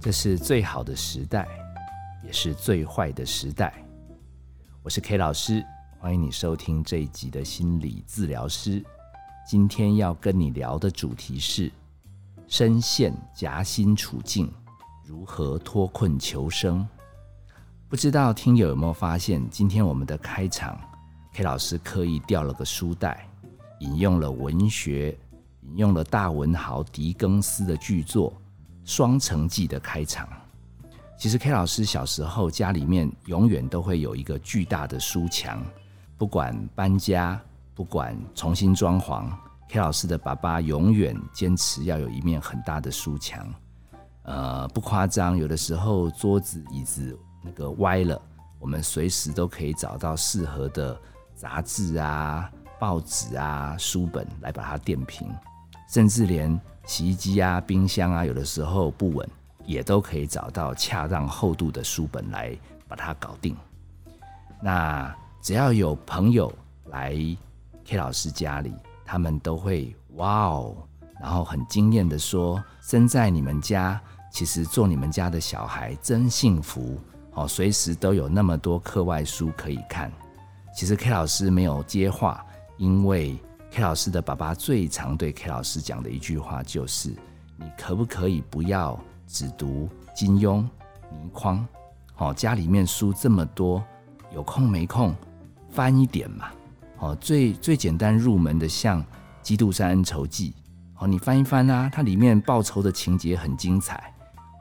这是最好的时代，也是最坏的时代。我是 K 老师，欢迎你收听这一集的心理治疗师。今天要跟你聊的主题是：深陷夹心处境，如何脱困求生？不知道听友有没有发现，今天我们的开场，K 老师刻意掉了个书袋，引用了文学，引用了大文豪狄更斯的巨作。《双城记》的开场，其实 K 老师小时候家里面永远都会有一个巨大的书墙，不管搬家，不管重新装潢，K 老师的爸爸永远坚持要有一面很大的书墙。呃，不夸张，有的时候桌子椅子那个歪了，我们随时都可以找到适合的杂志啊、报纸啊、书本来把它垫平，甚至连。洗衣机啊，冰箱啊，有的时候不稳，也都可以找到恰当厚度的书本来把它搞定。那只要有朋友来 K 老师家里，他们都会哇哦，然后很惊艳的说：“生在你们家，其实做你们家的小孩真幸福哦，随时都有那么多课外书可以看。”其实 K 老师没有接话，因为。K 老师的爸爸最常对 K 老师讲的一句话就是：“你可不可以不要只读金庸、倪匡？哦，家里面书这么多，有空没空翻一点嘛？哦，最最简单入门的像《基督山恩仇记》，哦，你翻一翻啊，它里面报仇的情节很精彩。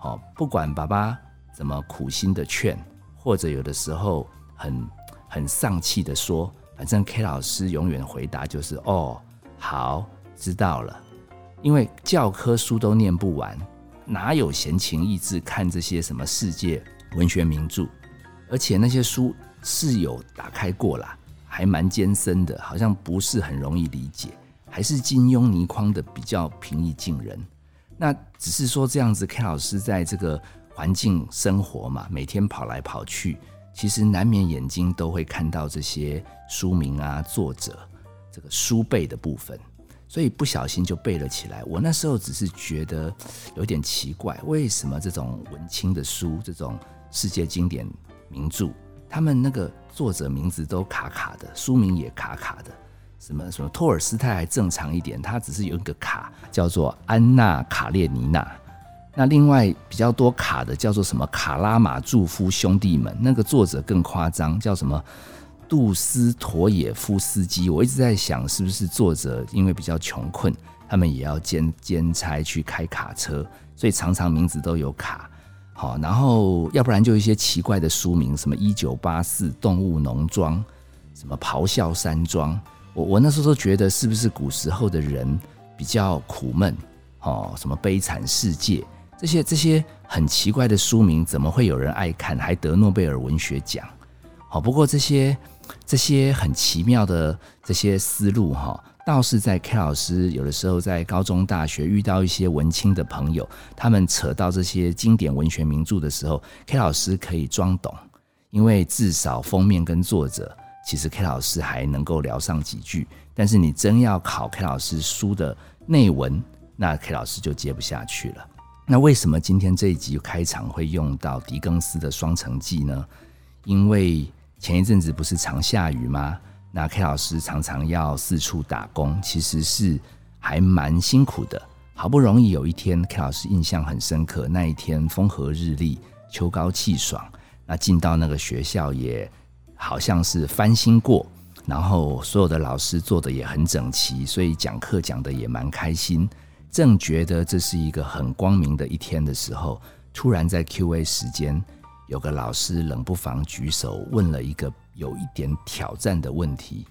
哦，不管爸爸怎么苦心的劝，或者有的时候很很丧气的说。”反正 K 老师永远回答就是哦，好，知道了。因为教科书都念不完，哪有闲情逸致看这些什么世界文学名著？而且那些书是有打开过啦，还蛮艰深的，好像不是很容易理解。还是金庸、倪匡的比较平易近人。那只是说这样子，K 老师在这个环境生活嘛，每天跑来跑去。其实难免眼睛都会看到这些书名啊、作者这个书背的部分，所以不小心就背了起来。我那时候只是觉得有点奇怪，为什么这种文青的书、这种世界经典名著，他们那个作者名字都卡卡的，书名也卡卡的。什么什么托尔斯泰还正常一点，他只是有一个卡，叫做安娜卡列尼娜。那另外比较多卡的叫做什么卡拉马祝夫兄弟们，那个作者更夸张，叫什么杜斯妥也夫斯基。我一直在想，是不是作者因为比较穷困，他们也要兼兼差去开卡车，所以常常名字都有卡。好，然后要不然就一些奇怪的书名，什么一九八四动物农庄，什么咆哮山庄。我我那时候都觉得，是不是古时候的人比较苦闷？哦，什么悲惨世界？这些这些很奇怪的书名，怎么会有人爱看，还得诺贝尔文学奖？好，不过这些这些很奇妙的这些思路，哈，倒是在 K 老师有的时候在高中、大学遇到一些文青的朋友，他们扯到这些经典文学名著的时候，K 老师可以装懂，因为至少封面跟作者，其实 K 老师还能够聊上几句。但是你真要考 K 老师书的内文，那 K 老师就接不下去了。那为什么今天这一集开场会用到狄更斯的《双城记》呢？因为前一阵子不是常下雨吗？那 K 老师常常要四处打工，其实是还蛮辛苦的。好不容易有一天，K 老师印象很深刻，那一天风和日丽，秋高气爽。那进到那个学校也好像是翻新过，然后所有的老师做的也很整齐，所以讲课讲的也蛮开心。正觉得这是一个很光明的一天的时候，突然在 Q&A 时间，有个老师冷不防举手问了一个有一点挑战的问题，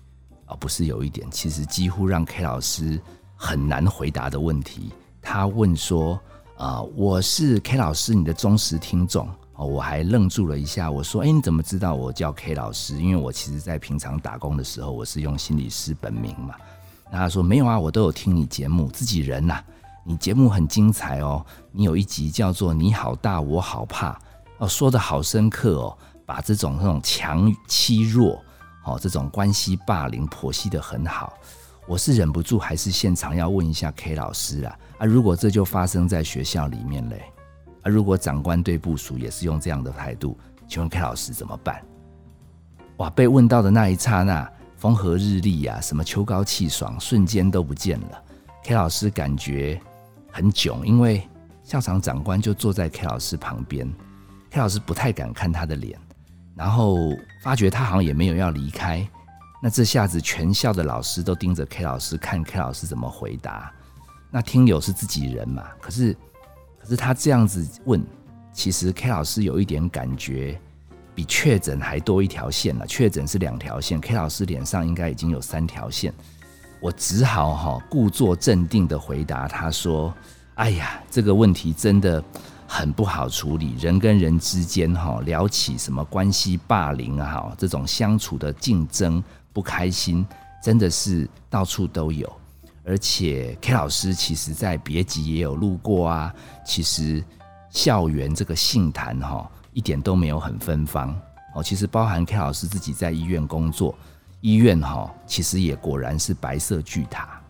而不是有一点，其实几乎让 K 老师很难回答的问题。他问说：“啊，我是 K 老师，你的忠实听众。”哦，我还愣住了一下，我说：“哎，你怎么知道我叫 K 老师？因为我其实在平常打工的时候，我是用心理师本名嘛。”那他说：“没有啊，我都有听你节目，自己人呐。你节目很精彩哦。你有一集叫做‘你好大，我好怕’，哦，说的好深刻哦，把这种那种强欺弱，哦，这种关系霸凌剖析的很好。我是忍不住，还是现场要问一下 K 老师啊啊！如果这就发生在学校里面嘞，啊，如果长官对部署也是用这样的态度，请问 K 老师怎么办？哇！被问到的那一刹那，风和日丽呀，什么秋高气爽，瞬间都不见了。K 老师感觉很囧，因为校长长官就坐在 K 老师旁边，K 老师不太敢看他的脸，然后发觉他好像也没有要离开。那这下子，全校的老师都盯着 K 老师看，K 老师怎么回答？那听友是自己人嘛？可是，可是他这样子问，其实 K 老师有一点感觉，比确诊还多一条线了。确诊是两条线，K 老师脸上应该已经有三条线。我只好哈故作镇定的回答他说：“哎呀，这个问题真的很不好处理。人跟人之间哈聊起什么关系霸凌啊，哈这种相处的竞争。”不开心真的是到处都有，而且 K 老师其实在别集也有录过啊。其实校园这个信谈哈一点都没有很芬芳哦。其实包含 K 老师自己在医院工作，医院哈其实也果然是白色巨塔。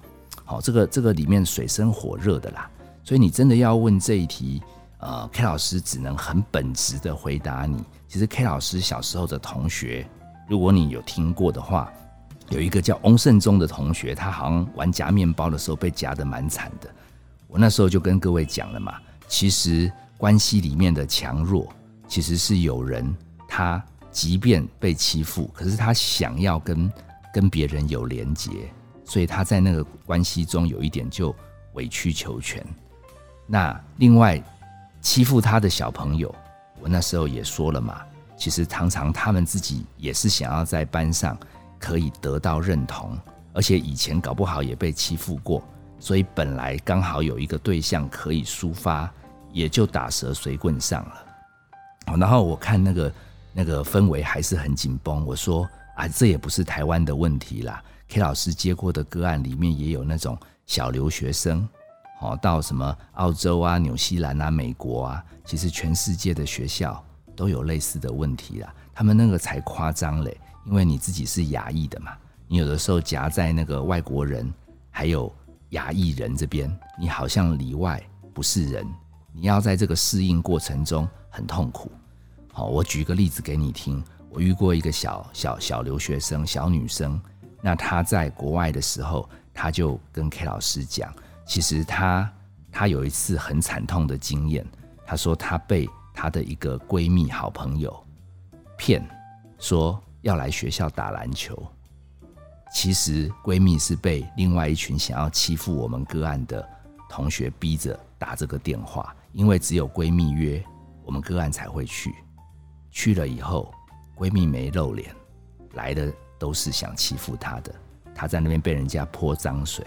好，这个这个里面水深火热的啦。所以你真的要问这一题，呃，K 老师只能很本质的回答你。其实 K 老师小时候的同学。如果你有听过的话，有一个叫翁胜忠的同学，他好像玩夹面包的时候被夹得蛮惨的。我那时候就跟各位讲了嘛，其实关系里面的强弱，其实是有人他即便被欺负，可是他想要跟跟别人有连结，所以他在那个关系中有一点就委曲求全。那另外欺负他的小朋友，我那时候也说了嘛。其实常常他们自己也是想要在班上可以得到认同，而且以前搞不好也被欺负过，所以本来刚好有一个对象可以抒发，也就打蛇随棍上了。然后我看那个那个氛围还是很紧绷，我说啊，这也不是台湾的问题啦。K 老师接过的个案里面也有那种小留学生，哦，到什么澳洲啊、纽西兰啊、美国啊，其实全世界的学校。都有类似的问题啦，他们那个才夸张嘞，因为你自己是亚裔的嘛，你有的时候夹在那个外国人还有亚裔人这边，你好像里外不是人，你要在这个适应过程中很痛苦。好，我举个例子给你听，我遇过一个小小小留学生，小女生，那她在国外的时候，她就跟 K 老师讲，其实她她有一次很惨痛的经验，她说她被。她的一个闺蜜、好朋友骗说要来学校打篮球，其实闺蜜是被另外一群想要欺负我们个案的同学逼着打这个电话，因为只有闺蜜约，我们个案才会去。去了以后，闺蜜没露脸，来的都是想欺负她的。她在那边被人家泼脏水，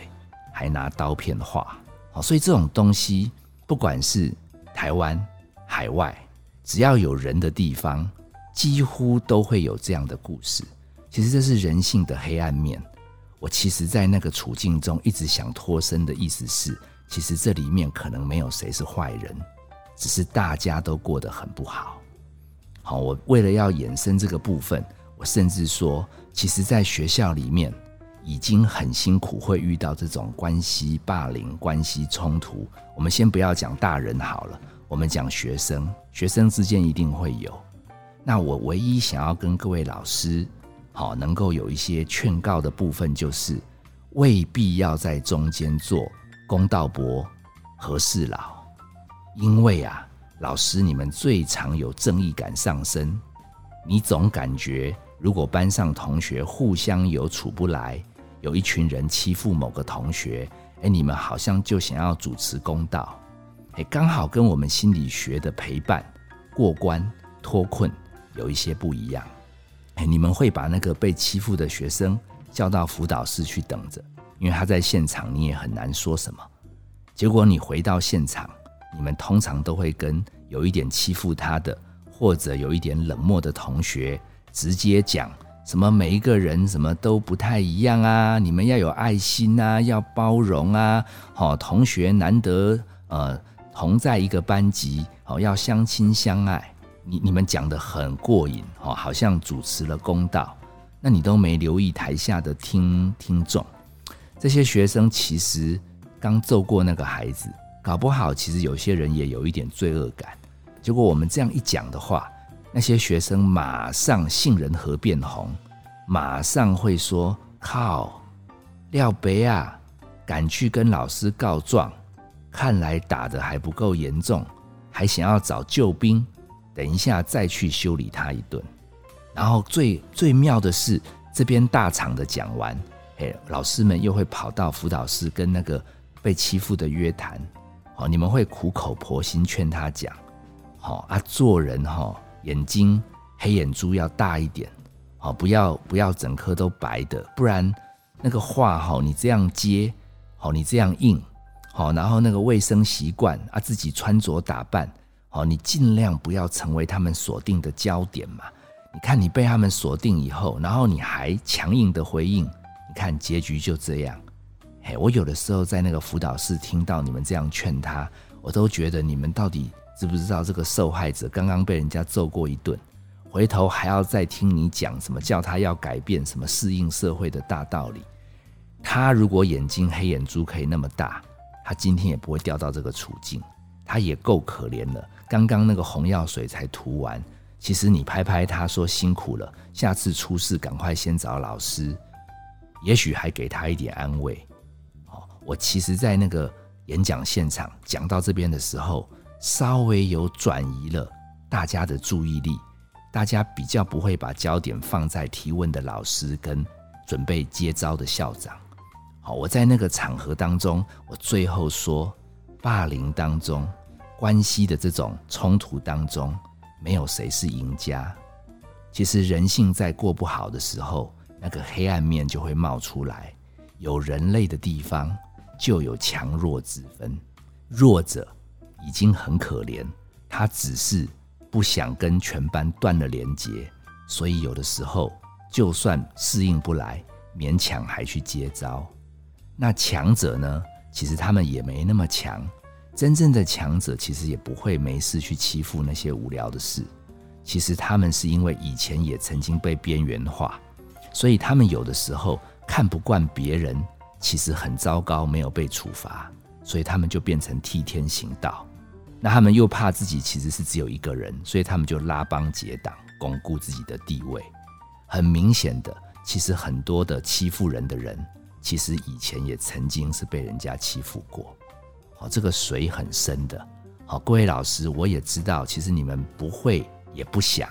还拿刀片划。好，所以这种东西，不管是台湾。海外只要有人的地方，几乎都会有这样的故事。其实这是人性的黑暗面。我其实，在那个处境中一直想脱身的意思是，其实这里面可能没有谁是坏人，只是大家都过得很不好。好，我为了要衍生这个部分，我甚至说，其实，在学校里面已经很辛苦，会遇到这种关系霸凌、关系冲突。我们先不要讲大人好了。我们讲学生，学生之间一定会有。那我唯一想要跟各位老师，好能够有一些劝告的部分，就是未必要在中间做公道伯、和事佬，因为啊，老师你们最常有正义感上升，你总感觉如果班上同学互相有处不来，有一群人欺负某个同学，哎，你们好像就想要主持公道。哎，刚好跟我们心理学的陪伴、过关、脱困有一些不一样。哎，你们会把那个被欺负的学生叫到辅导室去等着，因为他在现场，你也很难说什么。结果你回到现场，你们通常都会跟有一点欺负他的，或者有一点冷漠的同学直接讲什么：每一个人什么都不太一样啊，你们要有爱心啊，要包容啊。好，同学难得呃。同在一个班级，哦，要相亲相爱。你你们讲的很过瘾，哦，好像主持了公道。那你都没留意台下的听听众，这些学生其实刚揍过那个孩子，搞不好其实有些人也有一点罪恶感。结果我们这样一讲的话，那些学生马上杏仁核变红，马上会说：“靠，廖北啊，敢去跟老师告状，看来打的还不够严重，还想要找救兵，等一下再去修理他一顿。”然后最最妙的是，这边大场的讲完。老师们又会跑到辅导室跟那个被欺负的约谈，哦，你们会苦口婆心劝他讲，好啊，做人哈，眼睛黑眼珠要大一点，好，不要不要整颗都白的，不然那个话哈，你这样接，好，你这样硬，好，然后那个卫生习惯啊，自己穿着打扮，好，你尽量不要成为他们锁定的焦点嘛。你看你被他们锁定以后，然后你还强硬的回应。你看结局就这样，嘿，我有的时候在那个辅导室听到你们这样劝他，我都觉得你们到底知不知道这个受害者刚刚被人家揍过一顿，回头还要再听你讲什么叫他要改变什么适应社会的大道理。他如果眼睛黑眼珠可以那么大，他今天也不会掉到这个处境，他也够可怜了。刚刚那个红药水才涂完，其实你拍拍他说辛苦了，下次出事赶快先找老师。也许还给他一点安慰。我其实，在那个演讲现场讲到这边的时候，稍微有转移了大家的注意力，大家比较不会把焦点放在提问的老师跟准备接招的校长。好，我在那个场合当中，我最后说，霸凌当中，关系的这种冲突当中，没有谁是赢家。其实人性在过不好的时候。那个黑暗面就会冒出来，有人类的地方就有强弱之分。弱者已经很可怜，他只是不想跟全班断了连接，所以有的时候就算适应不来，勉强还去接招。那强者呢？其实他们也没那么强。真正的强者其实也不会没事去欺负那些无聊的事。其实他们是因为以前也曾经被边缘化。所以他们有的时候看不惯别人，其实很糟糕，没有被处罚，所以他们就变成替天行道。那他们又怕自己其实是只有一个人，所以他们就拉帮结党，巩固自己的地位。很明显的，其实很多的欺负人的人，其实以前也曾经是被人家欺负过。好，这个水很深的。好，各位老师，我也知道，其实你们不会也不想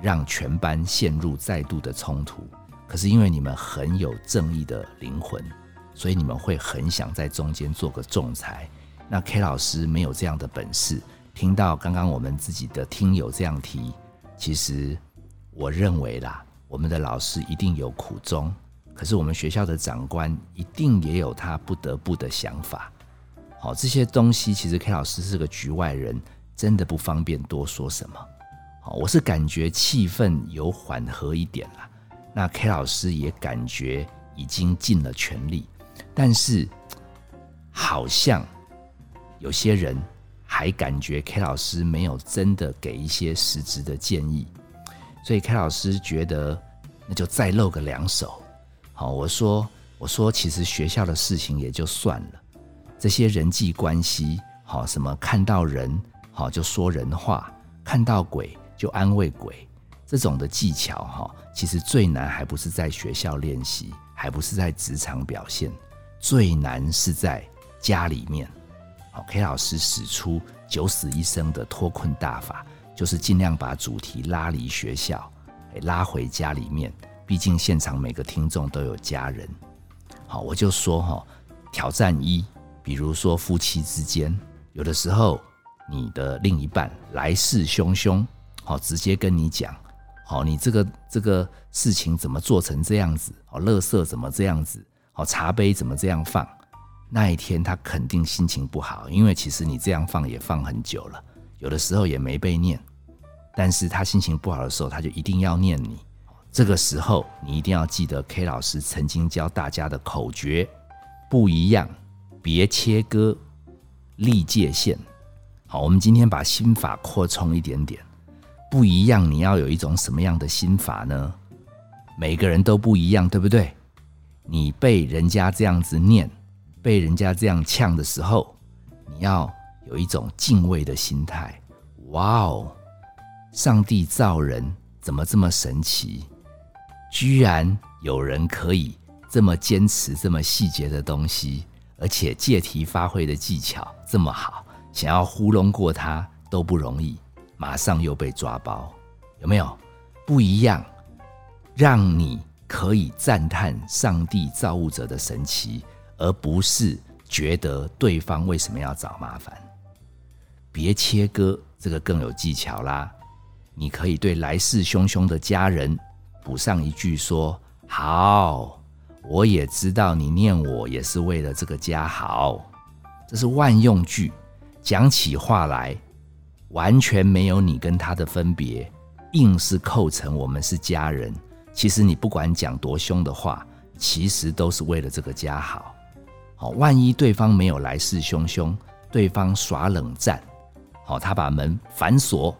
让全班陷入再度的冲突。可是因为你们很有正义的灵魂，所以你们会很想在中间做个仲裁。那 K 老师没有这样的本事。听到刚刚我们自己的听友这样提，其实我认为啦，我们的老师一定有苦衷。可是我们学校的长官一定也有他不得不的想法。好，这些东西其实 K 老师是个局外人，真的不方便多说什么。好，我是感觉气氛有缓和一点了。那 K 老师也感觉已经尽了全力，但是好像有些人还感觉 K 老师没有真的给一些实质的建议，所以 K 老师觉得那就再露个两手。好，我说我说其实学校的事情也就算了，这些人际关系，好什么看到人好就说人话，看到鬼就安慰鬼。这种的技巧哈，其实最难还不是在学校练习，还不是在职场表现，最难是在家里面。好，K 老师使出九死一生的脱困大法，就是尽量把主题拉离学校，拉回家里面。毕竟现场每个听众都有家人。好，我就说哈，挑战一，比如说夫妻之间，有的时候你的另一半来势汹汹，好，直接跟你讲。好，你这个这个事情怎么做成这样子？哦，垃圾怎么这样子？哦，茶杯怎么这样放？那一天他肯定心情不好，因为其实你这样放也放很久了，有的时候也没被念。但是他心情不好的时候，他就一定要念你。这个时候你一定要记得 K 老师曾经教大家的口诀：不一样，别切割，立界限。好，我们今天把心法扩充一点点。不一样，你要有一种什么样的心法呢？每个人都不一样，对不对？你被人家这样子念，被人家这样呛的时候，你要有一种敬畏的心态。哇哦，上帝造人怎么这么神奇？居然有人可以这么坚持这么细节的东西，而且借题发挥的技巧这么好，想要糊弄过他都不容易，马上又被抓包，有没有不一样？让你可以赞叹上帝造物者的神奇，而不是觉得对方为什么要找麻烦。别切割，这个更有技巧啦。你可以对来势汹汹的家人。补上一句说：“好，我也知道你念我也是为了这个家好。”这是万用句，讲起话来完全没有你跟他的分别，硬是扣成我们是家人。其实你不管讲多凶的话，其实都是为了这个家好。好，万一对方没有来势汹汹，对方耍冷战，好，他把门反锁，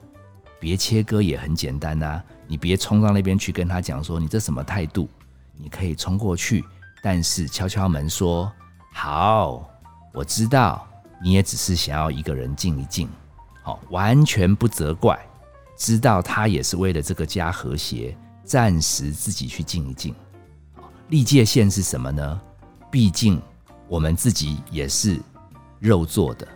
别切割也很简单呐。你别冲到那边去跟他讲说你这什么态度？你可以冲过去，但是敲敲门说：“好，我知道你也只是想要一个人静一静，好，完全不责怪，知道他也是为了这个家和谐，暂时自己去静一静。立界线是什么呢？毕竟我们自己也是肉做的，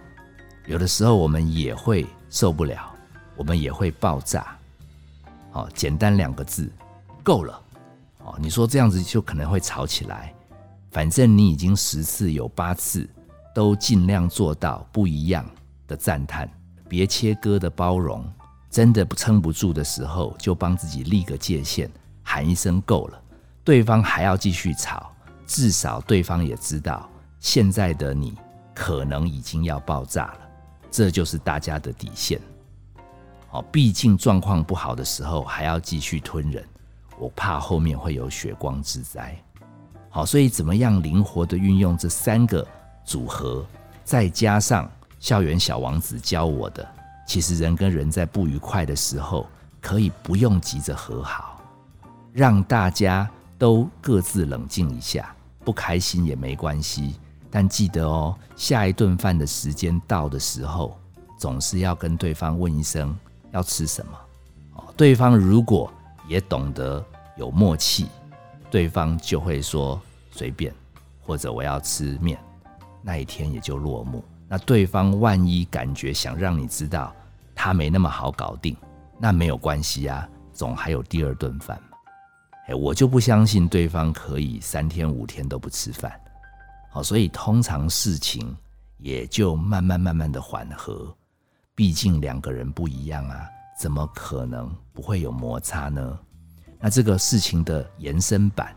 有的时候我们也会受不了，我们也会爆炸。”好，简单两个字，够了。哦，你说这样子就可能会吵起来。反正你已经十次有八次都尽量做到不一样的赞叹，别切割的包容。真的撑不住的时候，就帮自己立个界限，喊一声够了。对方还要继续吵，至少对方也知道现在的你可能已经要爆炸了。这就是大家的底线。哦，毕竟状况不好的时候还要继续吞忍，我怕后面会有血光之灾。好，所以怎么样灵活的运用这三个组合，再加上校园小王子教我的，其实人跟人在不愉快的时候，可以不用急着和好，让大家都各自冷静一下，不开心也没关系。但记得哦，下一顿饭的时间到的时候，总是要跟对方问一声。要吃什么？哦，对方如果也懂得有默契，对方就会说随便，或者我要吃面，那一天也就落幕。那对方万一感觉想让你知道他没那么好搞定，那没有关系啊，总还有第二顿饭嘛。哎，我就不相信对方可以三天五天都不吃饭。好，所以通常事情也就慢慢慢慢的缓和。毕竟两个人不一样啊，怎么可能不会有摩擦呢？那这个事情的延伸版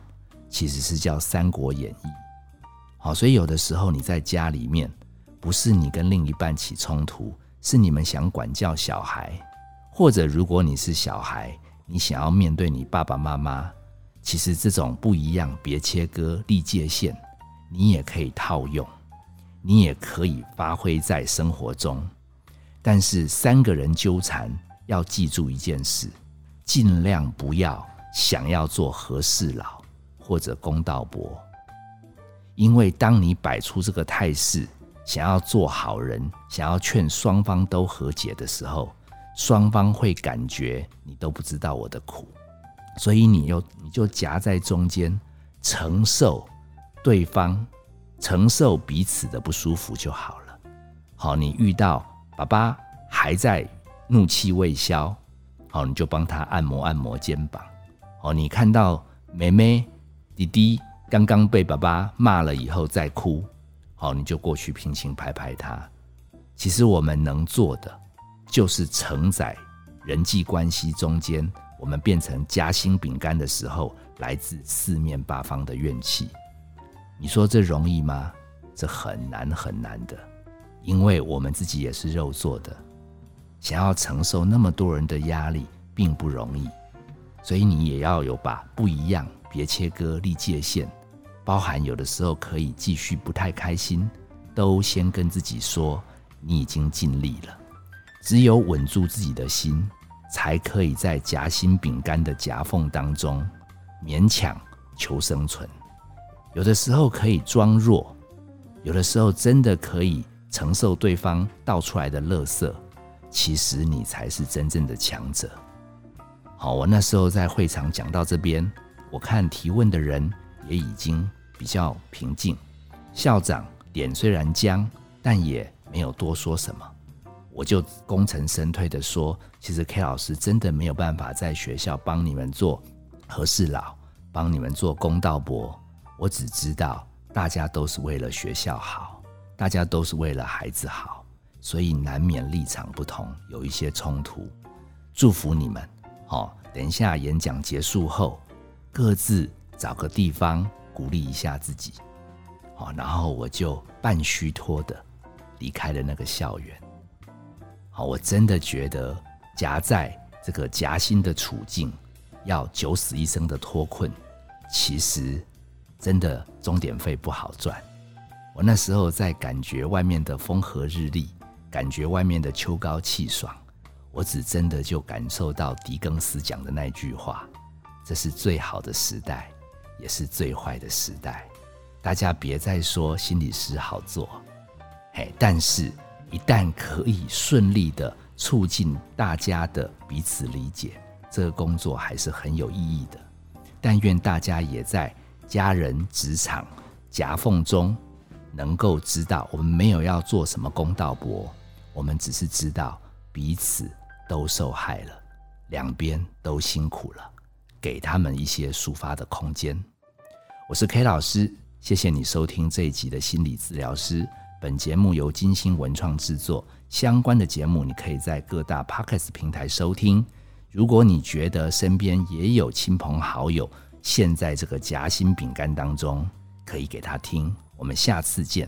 其实是叫《三国演义》。好，所以有的时候你在家里面，不是你跟另一半起冲突，是你们想管教小孩，或者如果你是小孩，你想要面对你爸爸妈妈，其实这种不一样，别切割立界限，你也可以套用，你也可以发挥在生活中。但是三个人纠缠，要记住一件事：尽量不要想要做和事佬或者公道伯，因为当你摆出这个态势，想要做好人，想要劝双方都和解的时候，双方会感觉你都不知道我的苦，所以你又你就夹在中间，承受对方，承受彼此的不舒服就好了。好，你遇到。爸爸还在怒气未消，好，你就帮他按摩按摩肩膀。哦，你看到妹妹、弟弟刚刚被爸爸骂了以后在哭，好，你就过去轻轻拍拍他。其实我们能做的，就是承载人际关系中间我们变成夹心饼干的时候，来自四面八方的怨气。你说这容易吗？这很难很难的。因为我们自己也是肉做的，想要承受那么多人的压力并不容易，所以你也要有把不一样，别切割立界限，包含有的时候可以继续不太开心，都先跟自己说你已经尽力了。只有稳住自己的心，才可以在夹心饼干的夹缝当中勉强求生存。有的时候可以装弱，有的时候真的可以承受对方倒出来的垃圾。其实你才是真正的强者。好，我那时候在会场讲到这边，我看提问的人也已经比较平静。校长脸虽然僵，但也没有多说什么。我就功成身退的说，其实 K 老师真的没有办法在学校帮你们做和事佬，帮你们做公道伯。我只知道大家都是为了学校好，大家都是为了孩子好。所以难免立场不同，有一些冲突。祝福你们，好，等一下演讲结束后，各自找个地方鼓励一下自己，好，然后我就半虚脱的离开了那个校园。好，我真的觉得夹在这个夹心的处境，要九死一生的脱困，其实真的钟点费不好赚。我那时候在感觉外面的风和日丽。感觉外面的秋高气爽，我只真的就感受到狄更斯讲的那句话：这是最好的时代，也是最坏的时代。大家别再说心理师好做，嘿，但是一旦可以顺利的促进大家的彼此理解，这个工作还是很有意义的。但愿大家也在家人、职场夹缝中，能够知道我们没有要做什么公道博。我们只是知道彼此都受害了，两边都辛苦了，给他们一些抒发的空间。我是 K 老师，谢谢你收听这一集的心理治疗师。本节目由金星文创制作，相关的节目你可以在各大 Podcast 平台收听。如果你觉得身边也有亲朋好友陷在这个夹心饼干当中，可以给他听。我们下次见。